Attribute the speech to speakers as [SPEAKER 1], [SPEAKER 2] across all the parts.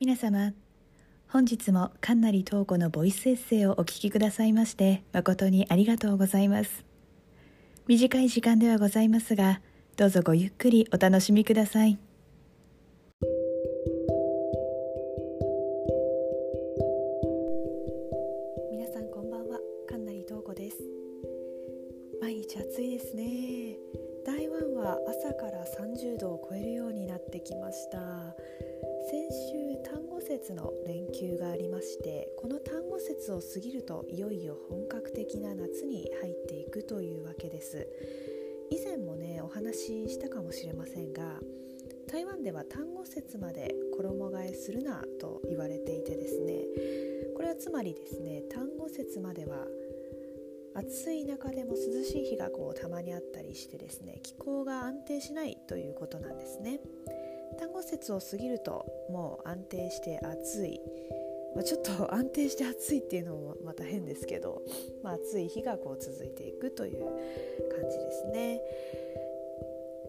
[SPEAKER 1] 皆様本日も神成東子のボイスエッセイをお聞きくださいまして誠にありがとうございます。短い時間ではございますがどうぞごゆっくりお楽しみください。皆さんこんばんは。神成東子です。毎日暑いですね。台湾は朝から30度を超えるようになってきました。先週単語節の連休がありましてこの単語節を過ぎるといよいよ本格的な夏に入っていくというわけです以前もねお話ししたかもしれませんが台湾では単語節まで衣替えするなと言われていてですねこれはつまりですね単語節までは暑い中でも涼しい日がこうたまにあったりしてですね気候が安定しないということなんですね。単語節を過ぎるともう安定して暑い、まあ、ちょっと安定して暑いっていうのもまた変ですけど、まあ、暑い日がこう続いていくという感じですね。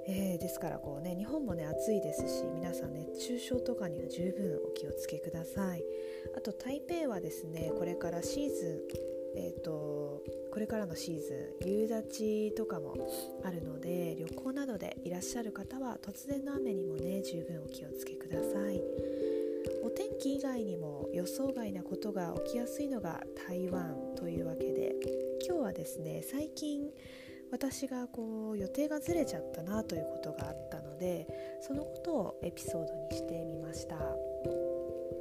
[SPEAKER 1] えー、ですからこうね日本もね暑いですし皆さん熱中症とかには十分お気をつけくださいあと台北はですねこれからシーズンえーと、これからのシーズン夕立とかもあるので旅行などでいらっしゃる方は突然の雨にもね十分お気をつけくださいお天気以外にも予想外なことが起きやすいのが台湾というわけで今日はですね最近私がこう予定がずれちゃったなということがあったのでそのことをエピソードにしてみました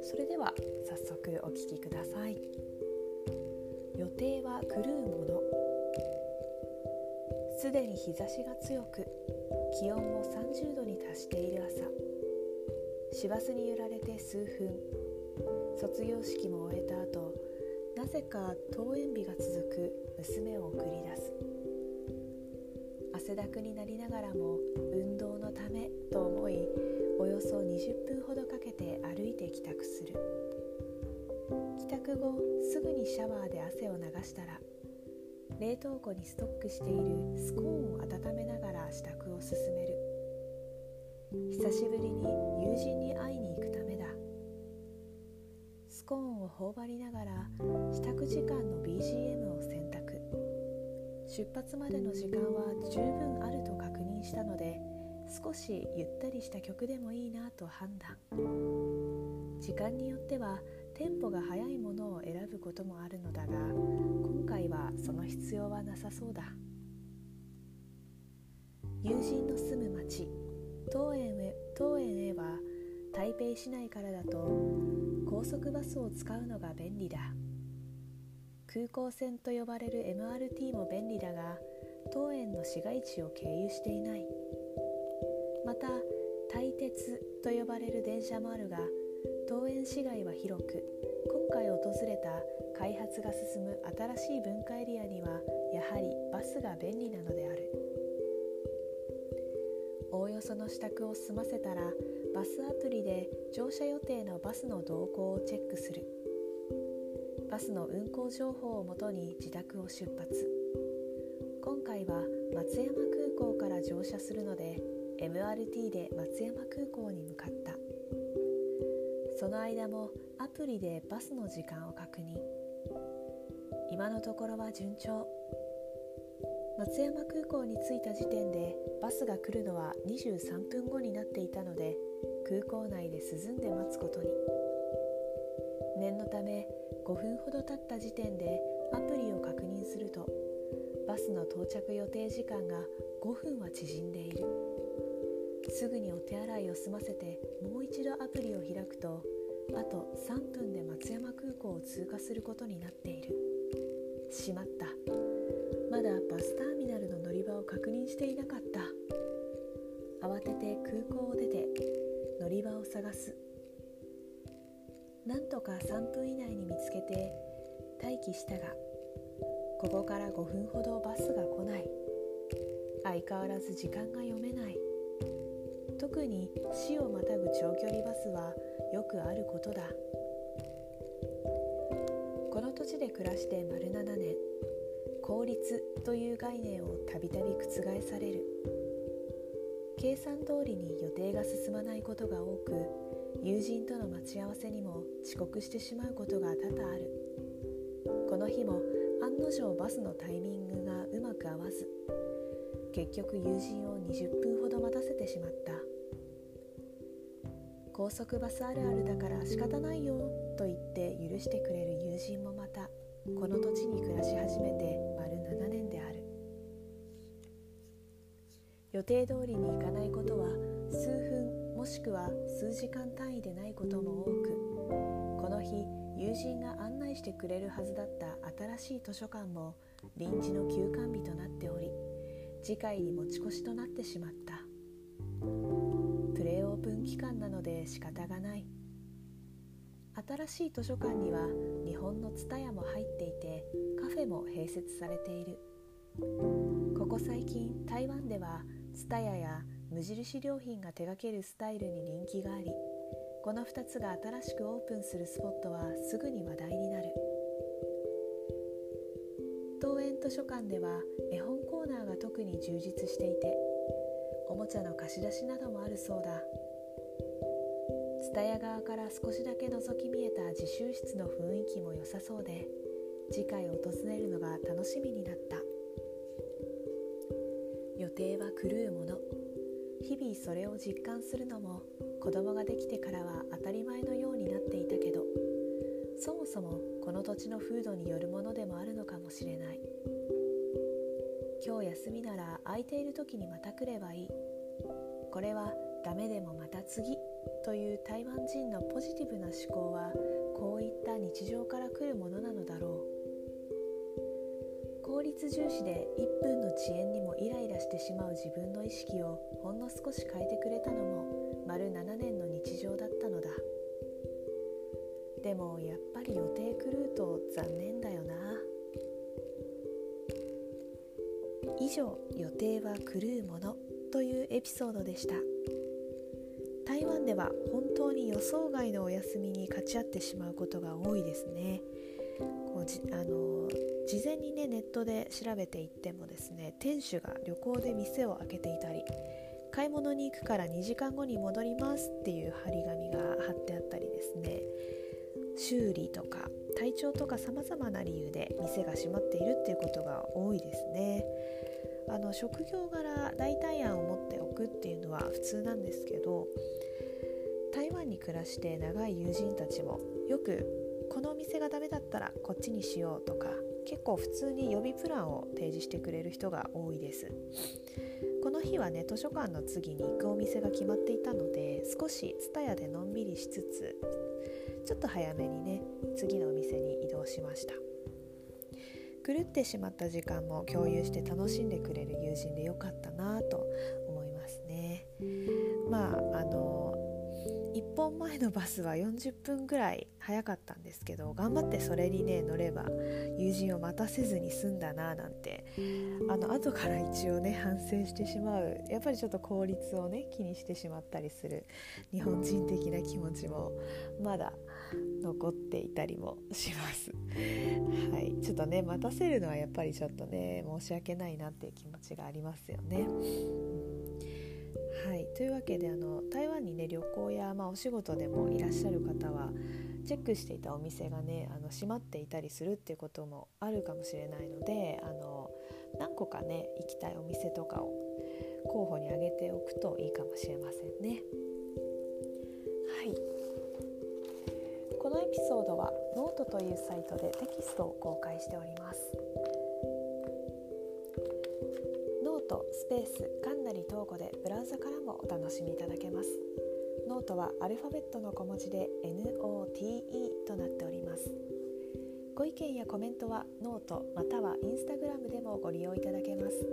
[SPEAKER 1] それでは早速お聴きください。予定は狂うもの。すでに日差しが強く気温も30度に達している朝。師走に揺られて数分。卒業式も終えた後なぜか登園日が続く娘を送り出す。汗だくになりながらも運動のためと思いおよそ20分ほどかけ後すぐにシャワーで汗を流したら冷凍庫にストックしているスコーンを温めながら支度を進める。久しぶりに友人に会いに行くためだ。スコーンを頬張りながら支度時間の BGM を選択。出発までの時間は十分あると確認したので少しゆったりした曲でもいいなと判断。時間によってはテンポが速いものを選ぶこともあるのだが今回はその必要はなさそうだ。友人の住む町東園へ東園へは台北市内からだと高速バスを使うのが便利だ。空港線と呼ばれる MRT も便利だが当園の市街地を経由していない。また台鉄と呼ばれる電車もあるが桃園市街は広く今回訪れた開発が進む新しい文化エリアにはやはりバスが便利なのである。おおよその支度を済ませたらバスアプリで乗車予定のバスの動向をチェックする。バスの運行情報をもとに自宅を出発。今回は松山空港から乗車するので MRT で松山空港に向かった。その間もアプリでバスの時間を確認。今のところは順調。松山空港に着いた時点でバスが来るのは23分後になっていたので空港内で涼んで待つことに。念のため5分ほど経った時点でアプリを確認するとバスの到着予定時間が5分は縮んでいる。すぐにお手洗いを済ませてもう一度アプリを開くとあと3分で松山空港を通過することになっている。しまった。まだバスターミナルの乗り場を確認していなかった。慌てて空港を出て乗り場を探す。なんとか3分以内に見つけて待機したがここから5分ほどバスが来ない。相変わらず時間が読めない。特に死をまたぐ長距離バスはよくあることだ。この土地で暮らして丸7年効率という概念をたびたび覆される。計算通りに予定が進まないことが多く友人との待ち合わせにも遅刻してしまうことが多々ある。この日も案の定バスのタイミング結局友人を20分ほど待たせてしまった。高速バスあるあるだから仕方ないよと言って許してくれる友人もまたこの土地に暮らし始めて丸7年である。予定通りに行かないことは数分もしくは数時間単位でないことも多くこの日友人が案内してくれるはずだった新しい図書館も臨時の休館日となっており次回に持ち越しとなってしまった。プレオープン期間なので仕方がない。新しい図書館には日本の TSUTAYA も入っていてカフェも併設されている。ここ最近台湾では TSUTAYA や無印良品が手掛けるスタイルに人気がありこの2つが新しくオープンするスポットはすぐに話題になる。東園図書館では絵本ーナーが特に充実していておもちゃの貸し出しなどもあるそうだ。蔦屋側から少しだけ覗き見えた自習室の雰囲気も良さそうで次回訪れるのが楽しみになった。予定は狂うもの。日々それを実感するのも子供ができてからは当たり前のようになっていたけどそもそもこの土地の風土によるものでもあるのかもしれない。今日休みなら空いている時にまた来ればいい。これはダメでもまた次。という台湾人のポジティブな思考はこういった日常から来るものなのだろう。効率重視で1分の遅延にもイライラしてしまう自分の意識をほんの少し変えてくれたのも丸7年の日常だったのだ。でもやっぱり予定狂うと残念だよな。以上予定は狂うものというエピソードでした。台湾では本当に予想外のお休みに勝ち合ってしまうことが多いですね。こうじあの事前にねネットで調べていってもですね店主が旅行で店を開けていたり買い物に行くから2時間後に戻りますっていう張り紙が貼ってあったりですね。修理とか体調とかさまざまな理由で店が閉まっているっていうことが多いですね。あの職業柄代替案を持っておくっていうのは普通なんですけど台湾に暮らして長い友人たちもよくこのお店がダメだったらこっちにしようとか結構普通に予備プランを提示してくれる人が多いです。この日はね図書館の次に行くお店が決まっていたので少し TSUTAYA でのんびりしつつちょっと早めにね次のお店に移動しました。狂ってしまった時間も共有して楽しんでくれる友人でよかったなと思いますね。まああの1本前のバスは40分ぐらい早かったんですけど頑張ってそれにね乗れば友人を待たせずに済んだななんてあの後から一応ね反省してしまうやっぱりちょっと効率をね気にしてしまったりする日本人的な気持ちもまだ残っていたりもします。はい。ちょっとね待たせるのはやっぱりちょっとね申し訳ないなっていう気持ちがありますよね、はい。というわけであの台湾にね旅行や、まあ、お仕事でもいらっしゃる方はチェックしていたお店がねあの閉まっていたりするっていうこともあるかもしれないのであの何個かね行きたいお店とかを候補に挙げておくといいかもしれませんね。はい。このエピソードはノートというサイトでテキストを公開しております。トスペースかんなり東語でブラウザからもお楽しみいただけます。ノートはアルファベットの小文字で NOTE となっております。ご意見やコメントはノートまたはインスタグラムでもご利用いただけます。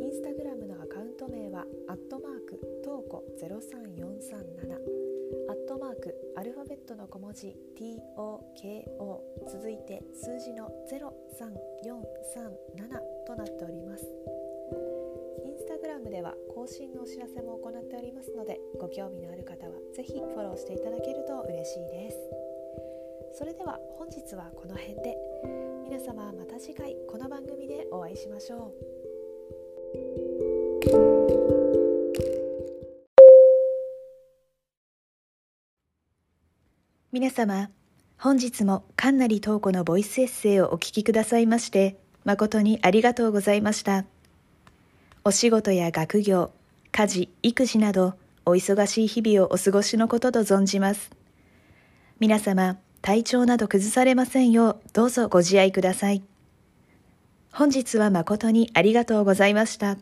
[SPEAKER 1] インスタグラムのアカウント名はアットマークトーコ03437アットマークアルファベットの小文字 TOKO 続いて数字の03437となっております。インスタグラムでは更新のお知らせも行っておりますのでご興味のある方はぜひフォローしていただけると嬉しいです。それでは本日はこの辺で。皆様また次回この番組でお会いしましょう。皆様、本日も神成東子のボイスエッセイをお聞きくださいまして、誠にありがとうございました。お仕事や学業、家事、育児など、お忙しい日々をお過ごしのことと存じます。皆様、体調など崩されませんよう、どうぞご自愛ください。本日は誠にありがとうございました。